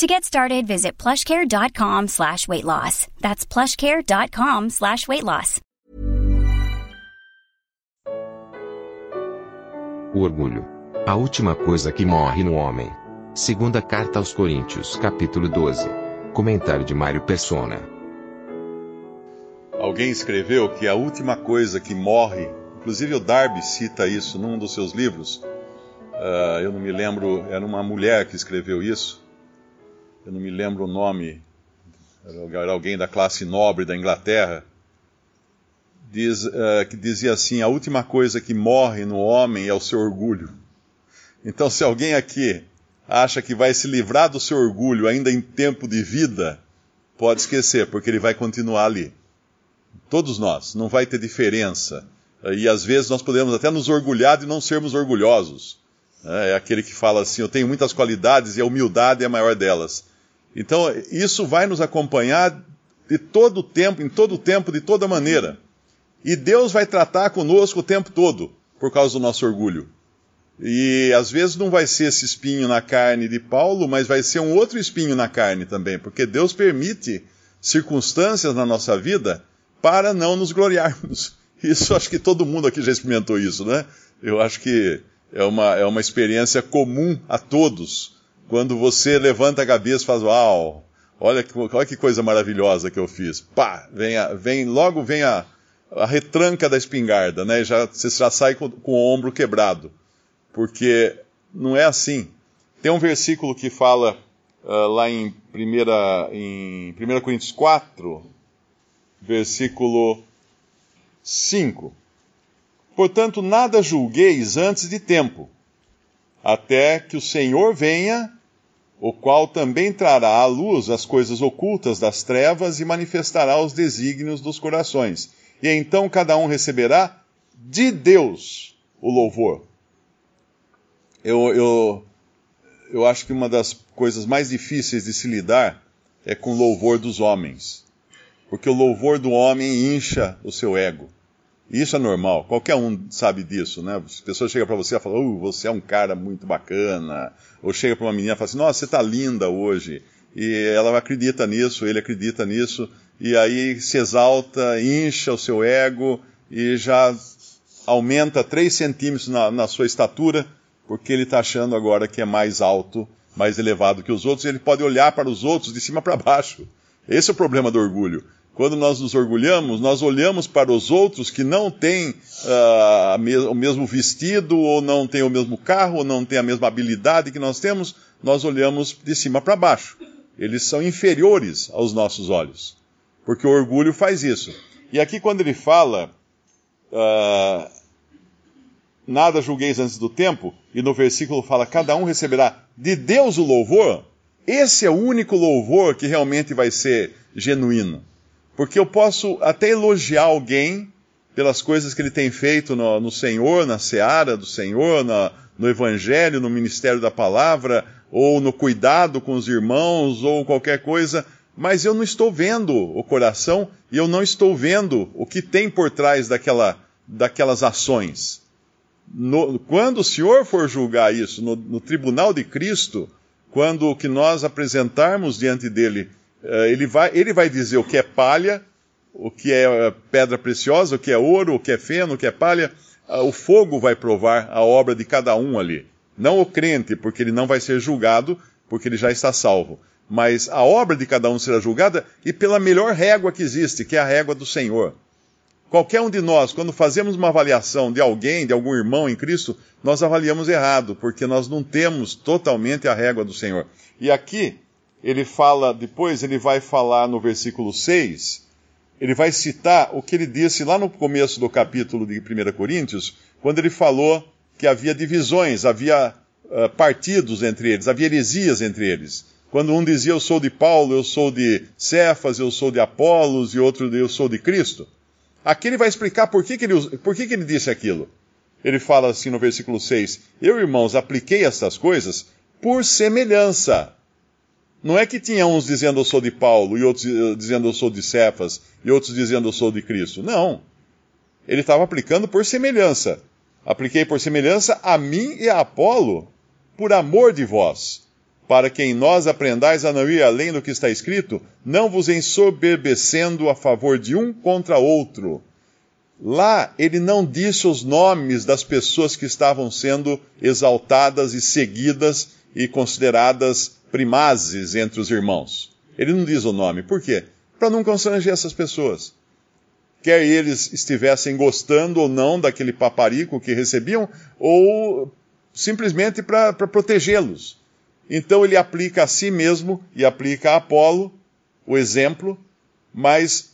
To get started, visit plushcare.com slash weight loss. That's plushcare.com slash weight loss. O orgulho. A última coisa que morre no homem. Segunda carta aos Coríntios, capítulo 12. Comentário de Mário Persona. Alguém escreveu que a última coisa que morre, inclusive o Darby cita isso num dos seus livros. Uh, eu não me lembro, era uma mulher que escreveu isso eu não me lembro o nome, era alguém da classe nobre da Inglaterra, diz, uh, que dizia assim: a última coisa que morre no homem é o seu orgulho. Então, se alguém aqui acha que vai se livrar do seu orgulho ainda em tempo de vida, pode esquecer, porque ele vai continuar ali. Todos nós, não vai ter diferença. E às vezes nós podemos até nos orgulhar de não sermos orgulhosos. É aquele que fala assim: Eu tenho muitas qualidades e a humildade é a maior delas. Então, isso vai nos acompanhar de todo o tempo, em todo o tempo, de toda maneira. E Deus vai tratar conosco o tempo todo, por causa do nosso orgulho. E às vezes não vai ser esse espinho na carne de Paulo, mas vai ser um outro espinho na carne também, porque Deus permite circunstâncias na nossa vida para não nos gloriarmos. Isso acho que todo mundo aqui já experimentou isso, né? Eu acho que é uma, é uma experiência comum a todos quando você levanta a cabeça e faz, uau, olha que, olha que coisa maravilhosa que eu fiz. Pá, vem, a, vem logo vem a, a retranca da espingarda, né? Já, você já sai com, com o ombro quebrado. Porque não é assim. Tem um versículo que fala uh, lá em 1 em 1 Coríntios 4, versículo 5. Portanto, nada julgueis antes de tempo, até que o Senhor venha o qual também trará à luz as coisas ocultas das trevas e manifestará os desígnios dos corações. E então cada um receberá de Deus o louvor. Eu, eu, eu acho que uma das coisas mais difíceis de se lidar é com o louvor dos homens. Porque o louvor do homem incha o seu ego. Isso é normal, qualquer um sabe disso, né? As pessoas chegam para você e falam, oh, você é um cara muito bacana. Ou chega para uma menina e fala assim, nossa, você está linda hoje. E ela acredita nisso, ele acredita nisso, e aí se exalta, incha o seu ego e já aumenta 3 centímetros na, na sua estatura, porque ele está achando agora que é mais alto, mais elevado que os outros, e ele pode olhar para os outros de cima para baixo. Esse é o problema do orgulho. Quando nós nos orgulhamos, nós olhamos para os outros que não têm uh, o mesmo vestido, ou não têm o mesmo carro, ou não têm a mesma habilidade que nós temos, nós olhamos de cima para baixo. Eles são inferiores aos nossos olhos. Porque o orgulho faz isso. E aqui, quando ele fala, uh, nada julgueis antes do tempo, e no versículo fala, cada um receberá de Deus o louvor, esse é o único louvor que realmente vai ser genuíno. Porque eu posso até elogiar alguém pelas coisas que ele tem feito no, no Senhor, na seara do Senhor, na, no Evangelho, no ministério da palavra, ou no cuidado com os irmãos, ou qualquer coisa, mas eu não estou vendo o coração e eu não estou vendo o que tem por trás daquela, daquelas ações. No, quando o Senhor for julgar isso no, no tribunal de Cristo, quando o que nós apresentarmos diante dele ele vai, ele vai dizer o que é palha, o que é eh, pedra preciosa, o que é ouro, o que é feno, o que é palha. Ah, o fogo vai provar a obra de cada um ali. Não o crente, porque ele não vai ser julgado, porque ele já está salvo. Mas a obra de cada um será julgada e pela melhor régua que existe, que é a régua do Senhor. Qualquer um de nós, quando fazemos uma avaliação de alguém, de algum irmão em Cristo, nós avaliamos errado, porque nós não temos totalmente a régua do Senhor. E aqui, ele fala, depois ele vai falar no versículo 6, ele vai citar o que ele disse lá no começo do capítulo de 1 Coríntios, quando ele falou que havia divisões, havia uh, partidos entre eles, havia heresias entre eles. Quando um dizia eu sou de Paulo, eu sou de Cefas, eu sou de Apolos, e outro eu sou de Cristo. Aqui ele vai explicar por que, que, ele, por que, que ele disse aquilo. Ele fala assim no versículo 6: Eu, irmãos, apliquei estas coisas por semelhança. Não é que tinha uns dizendo eu sou de Paulo, e outros eh, dizendo eu sou de Cefas, e outros dizendo eu sou de Cristo. Não. Ele estava aplicando por semelhança. Apliquei por semelhança a mim e a Apolo, por amor de vós, para que em nós aprendais a não ir além do que está escrito, não vos ensoberbecendo a favor de um contra outro. Lá ele não disse os nomes das pessoas que estavam sendo exaltadas e seguidas e consideradas primazes entre os irmãos. Ele não diz o nome. Por quê? Para não constranger essas pessoas. Quer eles estivessem gostando ou não daquele paparico que recebiam, ou simplesmente para protegê-los. Então ele aplica a si mesmo e aplica a Apolo o exemplo, mas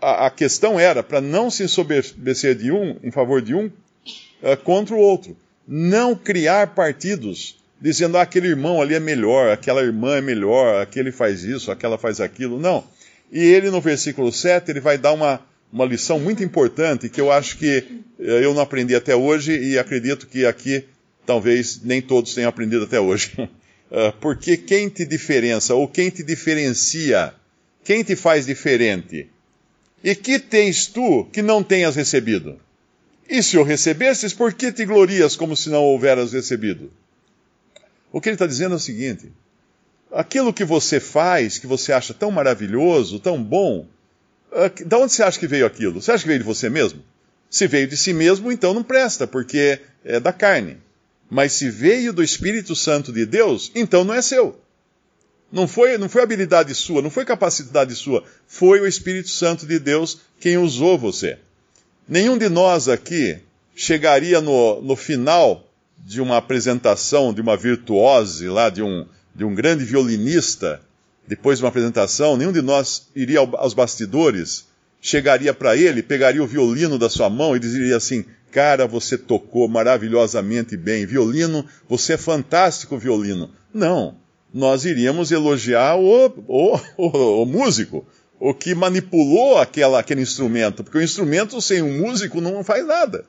a, a questão era para não se ensoberbecer de um em favor de um uh, contra o outro. Não criar partidos dizendo ah, aquele irmão ali é melhor, aquela irmã é melhor, aquele faz isso, aquela faz aquilo. Não. E ele, no versículo 7, ele vai dar uma, uma lição muito importante que eu acho que eh, eu não aprendi até hoje e acredito que aqui talvez nem todos tenham aprendido até hoje. Ah, porque quem te diferença ou quem te diferencia, quem te faz diferente? E que tens tu que não tenhas recebido? E se o recebesses, por que te glorias como se não houveras recebido? O que ele está dizendo é o seguinte: aquilo que você faz, que você acha tão maravilhoso, tão bom, ah, de onde você acha que veio aquilo? Você acha que veio de você mesmo? Se veio de si mesmo, então não presta, porque é da carne. Mas se veio do Espírito Santo de Deus, então não é seu. Não foi, não foi habilidade sua, não foi capacidade sua, foi o Espírito Santo de Deus quem usou você. Nenhum de nós aqui chegaria no, no final de uma apresentação de uma virtuose lá, de um, de um grande violinista, depois de uma apresentação, nenhum de nós iria aos bastidores, chegaria para ele, pegaria o violino da sua mão e diria assim: Cara, você tocou maravilhosamente bem. Violino, você é fantástico, violino. Não. Nós iríamos elogiar o, o, o, o músico, o que manipulou aquela, aquele instrumento, porque o instrumento sem um músico não faz nada.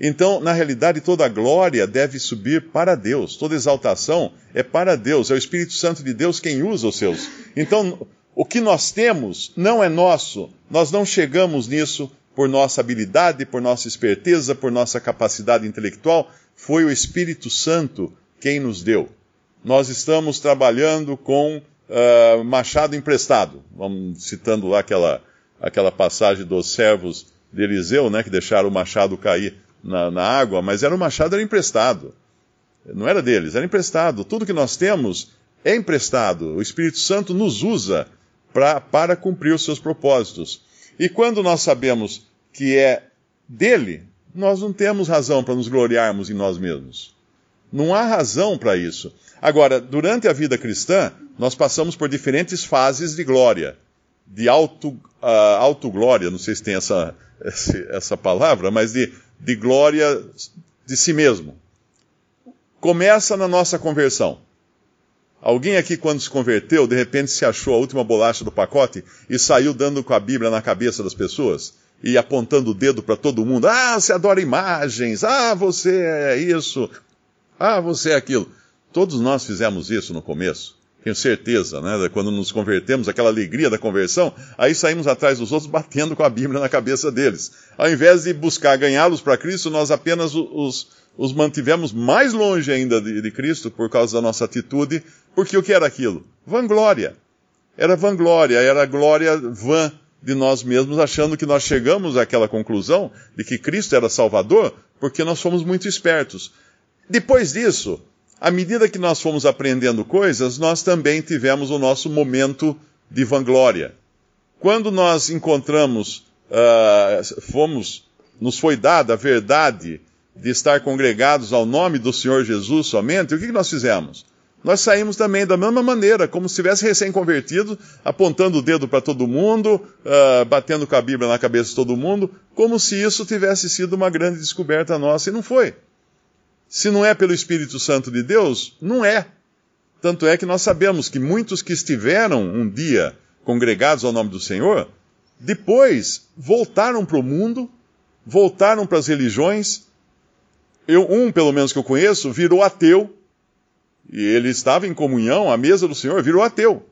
Então, na realidade, toda glória deve subir para Deus, toda exaltação é para Deus, é o Espírito Santo de Deus quem usa os seus. Então, o que nós temos não é nosso, nós não chegamos nisso por nossa habilidade, por nossa esperteza, por nossa capacidade intelectual, foi o Espírito Santo quem nos deu. Nós estamos trabalhando com uh, machado emprestado, vamos citando lá aquela, aquela passagem dos servos de Eliseu, né, que deixaram o machado cair na, na água, mas era o machado era emprestado. Não era deles, era emprestado. Tudo que nós temos é emprestado. O Espírito Santo nos usa pra, para cumprir os seus propósitos. E quando nós sabemos que é dele, nós não temos razão para nos gloriarmos em nós mesmos. Não há razão para isso. Agora, durante a vida cristã, nós passamos por diferentes fases de glória, de auto, uh, autoglória, não sei se tem essa, essa palavra, mas de de glória de si mesmo. Começa na nossa conversão. Alguém aqui, quando se converteu, de repente se achou a última bolacha do pacote e saiu dando com a Bíblia na cabeça das pessoas e apontando o dedo para todo mundo. Ah, você adora imagens. Ah, você é isso. Ah, você é aquilo. Todos nós fizemos isso no começo. Tenho certeza, né? Quando nos convertemos, aquela alegria da conversão, aí saímos atrás dos outros batendo com a Bíblia na cabeça deles. Ao invés de buscar ganhá-los para Cristo, nós apenas os, os mantivemos mais longe ainda de, de Cristo por causa da nossa atitude, porque o que era aquilo? Vanglória. Era vanglória, era glória vã de nós mesmos, achando que nós chegamos àquela conclusão de que Cristo era Salvador, porque nós fomos muito espertos. Depois disso, à medida que nós fomos aprendendo coisas, nós também tivemos o nosso momento de vanglória. Quando nós encontramos, uh, fomos, nos foi dada a verdade de estar congregados ao nome do Senhor Jesus somente, o que nós fizemos? Nós saímos também da mesma maneira, como se tivesse recém-convertido, apontando o dedo para todo mundo, uh, batendo com a Bíblia na cabeça de todo mundo, como se isso tivesse sido uma grande descoberta nossa, e não foi. Se não é pelo Espírito Santo de Deus, não é. Tanto é que nós sabemos que muitos que estiveram um dia congregados ao nome do Senhor, depois voltaram para o mundo, voltaram para as religiões. Eu, um, pelo menos que eu conheço, virou ateu. E ele estava em comunhão à mesa do Senhor, virou ateu.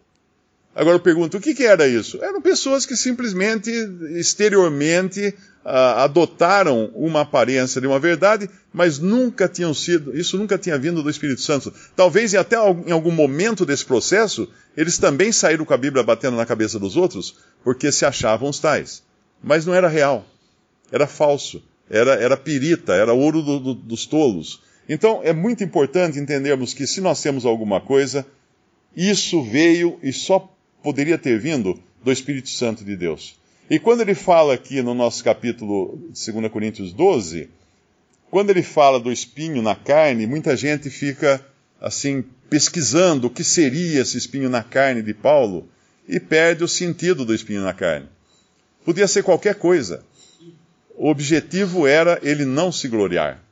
Agora eu pergunto, o que, que era isso? Eram pessoas que simplesmente, exteriormente, uh, adotaram uma aparência de uma verdade, mas nunca tinham sido, isso nunca tinha vindo do Espírito Santo. Talvez até em algum momento desse processo, eles também saíram com a Bíblia batendo na cabeça dos outros, porque se achavam os tais. Mas não era real, era falso, era, era pirita, era ouro do, do, dos tolos. Então é muito importante entendermos que se nós temos alguma coisa, isso veio e só poderia ter vindo do Espírito Santo de Deus. E quando ele fala aqui no nosso capítulo 2 Coríntios 12, quando ele fala do espinho na carne, muita gente fica assim pesquisando o que seria esse espinho na carne de Paulo e perde o sentido do espinho na carne. Podia ser qualquer coisa. O objetivo era ele não se gloriar.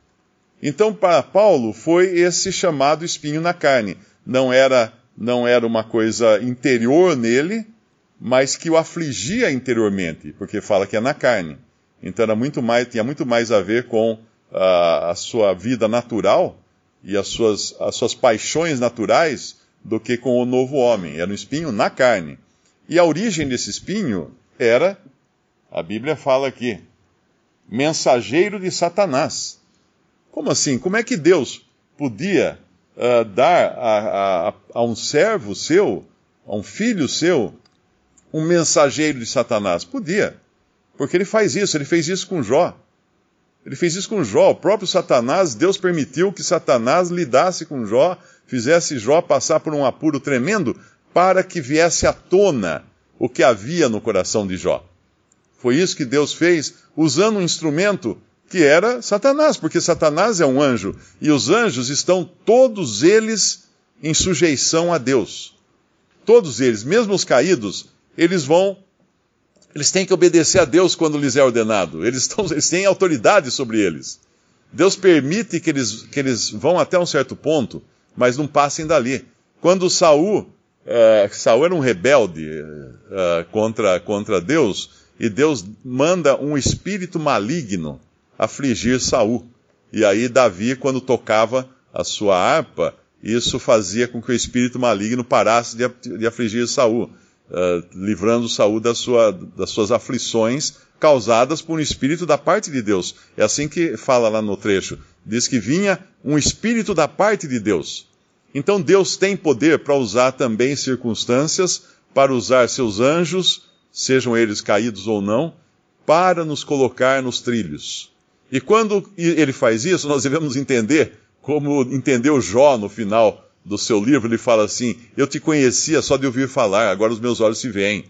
Então, para Paulo, foi esse chamado espinho na carne. Não era não era uma coisa interior nele, mas que o afligia interiormente, porque fala que é na carne. Então era muito mais, tinha muito mais a ver com uh, a sua vida natural e as suas, as suas paixões naturais do que com o novo homem. Era um espinho na carne. E a origem desse espinho era, a Bíblia fala aqui, mensageiro de Satanás. Como assim? Como é que Deus podia uh, dar a, a, a um servo seu, a um filho seu, um mensageiro de Satanás? Podia, porque ele faz isso, ele fez isso com Jó. Ele fez isso com Jó. O próprio Satanás, Deus permitiu que Satanás lidasse com Jó, fizesse Jó passar por um apuro tremendo, para que viesse à tona o que havia no coração de Jó. Foi isso que Deus fez, usando um instrumento que era Satanás, porque Satanás é um anjo e os anjos estão todos eles em sujeição a Deus. Todos eles, mesmo os caídos, eles vão eles têm que obedecer a Deus quando lhes é ordenado. Eles, estão, eles têm autoridade sobre eles. Deus permite que eles, que eles vão até um certo ponto, mas não passem dali. Quando Saul, é, Saul era um rebelde é, contra, contra Deus, e Deus manda um espírito maligno afligir Saul. E aí Davi, quando tocava a sua harpa, isso fazia com que o espírito maligno parasse de, afligir Saul, uh, livrando Saul da sua, das suas aflições causadas por um espírito da parte de Deus. É assim que fala lá no trecho. Diz que vinha um espírito da parte de Deus. Então Deus tem poder para usar também circunstâncias, para usar seus anjos, sejam eles caídos ou não, para nos colocar nos trilhos. E quando ele faz isso, nós devemos entender, como entendeu Jó no final do seu livro, ele fala assim: Eu te conhecia só de ouvir falar, agora os meus olhos se veem.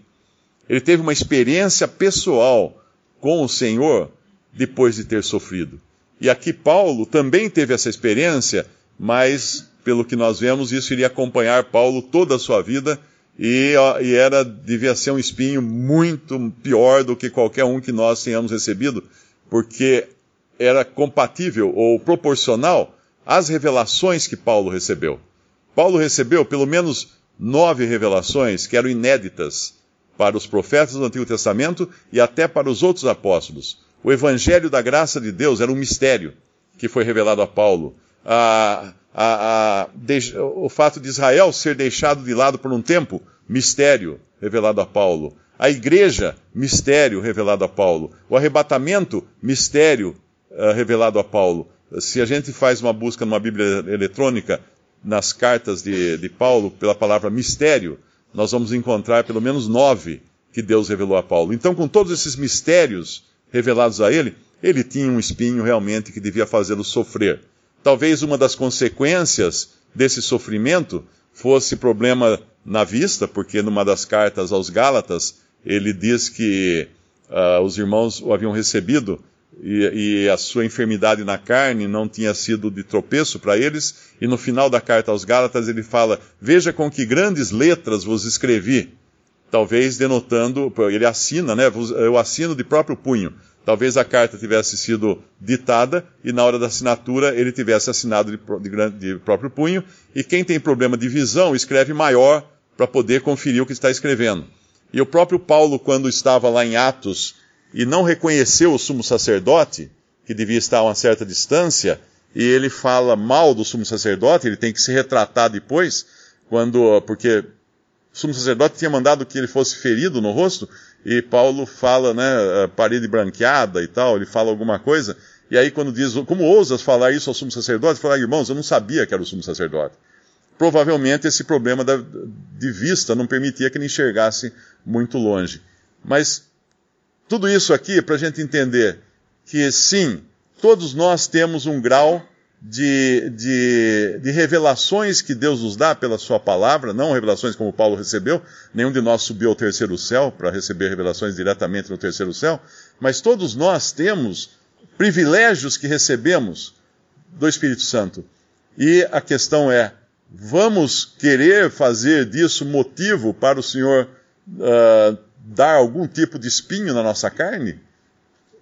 Ele teve uma experiência pessoal com o Senhor depois de ter sofrido. E aqui Paulo também teve essa experiência, mas, pelo que nós vemos, isso iria acompanhar Paulo toda a sua vida e, e era devia ser um espinho muito pior do que qualquer um que nós tenhamos recebido, porque era compatível ou proporcional às revelações que Paulo recebeu. Paulo recebeu pelo menos nove revelações que eram inéditas para os profetas do Antigo Testamento e até para os outros apóstolos. O Evangelho da graça de Deus era um mistério que foi revelado a Paulo. A, a, a, de, o fato de Israel ser deixado de lado por um tempo, mistério revelado a Paulo. A igreja, mistério revelado a Paulo. O arrebatamento, mistério uh, revelado a Paulo. Se a gente faz uma busca numa Bíblia eletrônica, nas cartas de, de Paulo, pela palavra mistério, nós vamos encontrar pelo menos nove que Deus revelou a Paulo. Então, com todos esses mistérios revelados a ele, ele tinha um espinho realmente que devia fazê-lo sofrer. Talvez uma das consequências desse sofrimento fosse problema na vista, porque numa das cartas aos Gálatas, ele diz que uh, os irmãos o haviam recebido e, e, a sua enfermidade na carne não tinha sido de tropeço para eles, e no final da carta aos Gálatas ele fala: Veja com que grandes letras vos escrevi. Talvez denotando, ele assina, né? Eu assino de próprio punho. Talvez a carta tivesse sido ditada e na hora da assinatura ele tivesse assinado de, de, de próprio punho. E quem tem problema de visão escreve maior para poder conferir o que está escrevendo. E o próprio Paulo, quando estava lá em Atos e não reconheceu o sumo sacerdote, que devia estar a uma certa distância, e ele fala mal do sumo sacerdote, ele tem que se retratar depois, quando, porque o sumo sacerdote tinha mandado que ele fosse ferido no rosto, e Paulo fala, né, parede branqueada e tal, ele fala alguma coisa, e aí quando diz, como ousas falar isso ao sumo sacerdote? Falar, irmãos, eu não sabia que era o sumo sacerdote. Provavelmente esse problema de vista não permitia que ele enxergasse muito longe. Mas tudo isso aqui para a gente entender que sim, todos nós temos um grau de, de, de, revelações que Deus nos dá pela Sua palavra, não revelações como Paulo recebeu, nenhum de nós subiu ao terceiro céu para receber revelações diretamente no terceiro céu, mas todos nós temos privilégios que recebemos do Espírito Santo. E a questão é: vamos querer fazer disso motivo para o Senhor uh, dar algum tipo de espinho na nossa carne?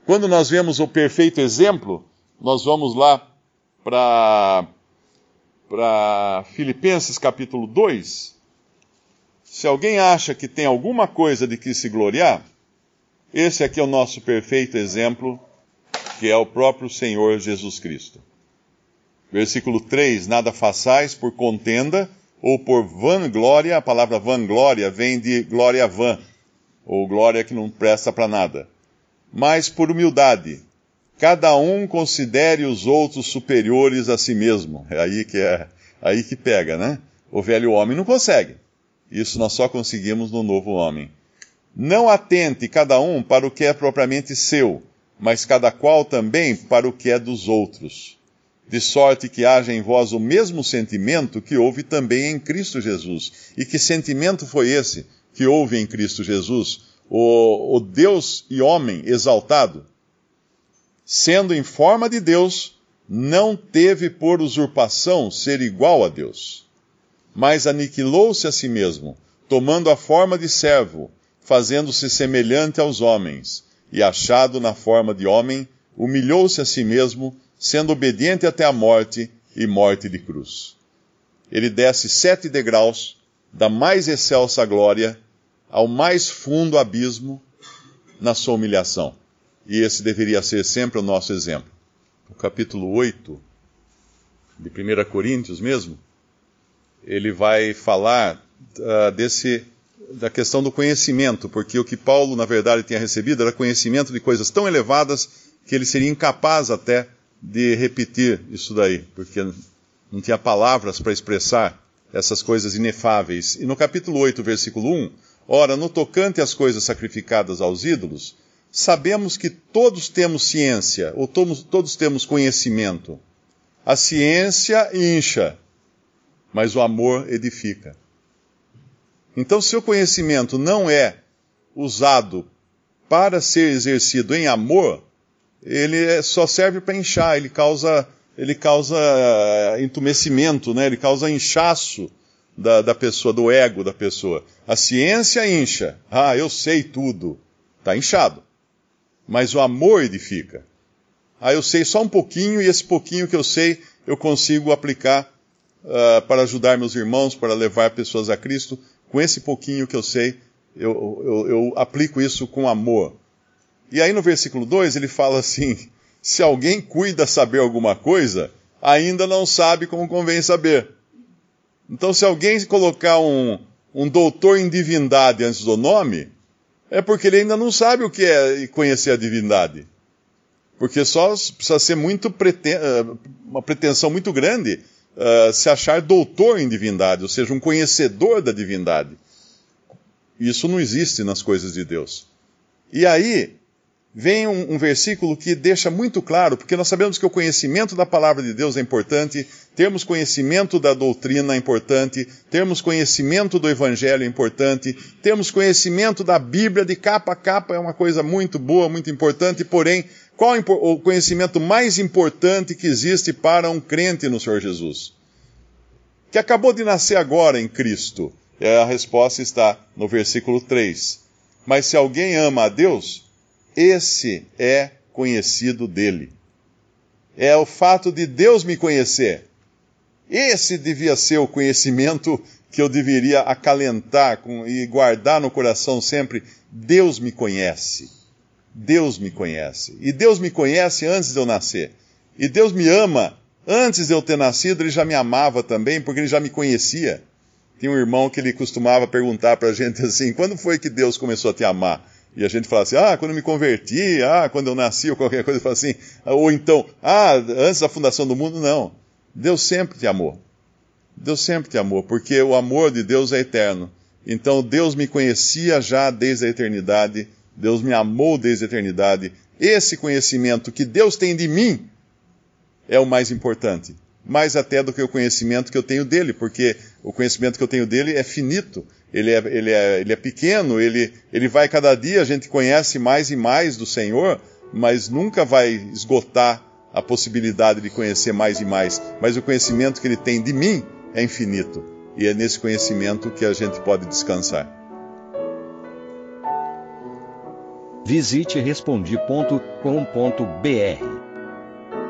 Quando nós vemos o perfeito exemplo, nós vamos lá para Filipenses capítulo 2. Se alguém acha que tem alguma coisa de que se gloriar, esse aqui é o nosso perfeito exemplo que é o próprio Senhor Jesus Cristo. Versículo 3: Nada façais por contenda ou por vanglória, a palavra vanglória vem de glória vã, ou glória que não presta para nada, mas por humildade. Cada um considere os outros superiores a si mesmo. É aí que é, aí que pega, né? O velho homem não consegue. Isso nós só conseguimos no novo homem. Não atente cada um para o que é propriamente seu, mas cada qual também para o que é dos outros. De sorte que haja em vós o mesmo sentimento que houve também em Cristo Jesus. E que sentimento foi esse que houve em Cristo Jesus? O, o Deus e homem exaltado, sendo em forma de Deus, não teve por usurpação ser igual a Deus, mas aniquilou-se a si mesmo, tomando a forma de servo, fazendo-se semelhante aos homens e achado na forma de homem, humilhou-se a si mesmo, sendo obediente até a morte e morte de cruz. Ele desce sete degraus da mais excelsa glória ao mais fundo abismo na sua humilhação. E esse deveria ser sempre o nosso exemplo. O capítulo 8 de 1 Coríntios mesmo, ele vai falar uh, desse da questão do conhecimento, porque o que Paulo, na verdade, tinha recebido era conhecimento de coisas tão elevadas que ele seria incapaz até de repetir isso daí, porque não tinha palavras para expressar essas coisas inefáveis. E no capítulo 8, versículo 1, ora, no tocante às coisas sacrificadas aos ídolos, sabemos que todos temos ciência, ou todos, todos temos conhecimento. A ciência incha, mas o amor edifica. Então, se o conhecimento não é usado para ser exercido em amor, ele é, só serve para inchar, ele causa, ele causa eh, entumecimento, né? ele causa inchaço da, da pessoa, do ego da pessoa. A ciência incha. Ah, eu sei tudo. Está inchado. Mas o amor edifica. Ah, eu sei só um pouquinho e esse pouquinho que eu sei eu consigo aplicar uh, para ajudar meus irmãos, para levar pessoas a Cristo com esse pouquinho que eu sei, eu, eu, eu aplico isso com amor. E aí no versículo 2 ele fala assim: se alguém cuida saber alguma coisa, ainda não sabe como convém saber. Então, se alguém colocar um, um doutor em divindade antes do nome, é porque ele ainda não sabe o que é conhecer a divindade. Porque só precisa ser muito preten eh, uma pretensão muito grande uh, se achar doutor em divindade, ou seja, um conhecedor da divindade. Isso não existe nas coisas de Deus. E aí, vem um, um, versículo que deixa muito claro, porque nós sabemos que o conhecimento da palavra de Deus é importante, termos conhecimento da doutrina é importante, termos conhecimento do evangelho é importante, termos conhecimento da Bíblia de capa a capa é uma coisa muito boa, muito importante, porém, qual o conhecimento mais importante que existe para um crente no Senhor Jesus? Que acabou de nascer agora em Cristo. É, a resposta está no versículo 3. Mas se alguém ama a Deus, esse é conhecido dele. É o fato de Deus me conhecer. Esse devia ser o conhecimento que eu deveria acalentar e guardar no coração sempre: Deus me conhece. Deus me conhece. E Deus me conhece antes de eu nascer. E Deus me ama antes de eu ter nascido, ele já me amava também, porque ele já me conhecia. Tinha um irmão que ele costumava perguntar para a gente assim: quando foi que Deus começou a te amar? E a gente fala assim, ah, quando eu me converti, ah, quando eu nasci, ou qualquer coisa, fala assim, ou então, ah, antes da fundação do mundo, não. Deus sempre te amou. Deus sempre te amou, porque o amor de Deus é eterno. Então Deus me conhecia já desde a eternidade, Deus me amou desde a eternidade. Esse conhecimento que Deus tem de mim é o mais importante. Mais até do que o conhecimento que eu tenho dele, porque o conhecimento que eu tenho dele é finito ele é, ele é, ele é pequeno, ele, ele vai cada dia, a gente conhece mais e mais do Senhor, mas nunca vai esgotar a possibilidade de conhecer mais e mais. Mas o conhecimento que ele tem de mim é infinito. E é nesse conhecimento que a gente pode descansar. Visite respondi.com.br.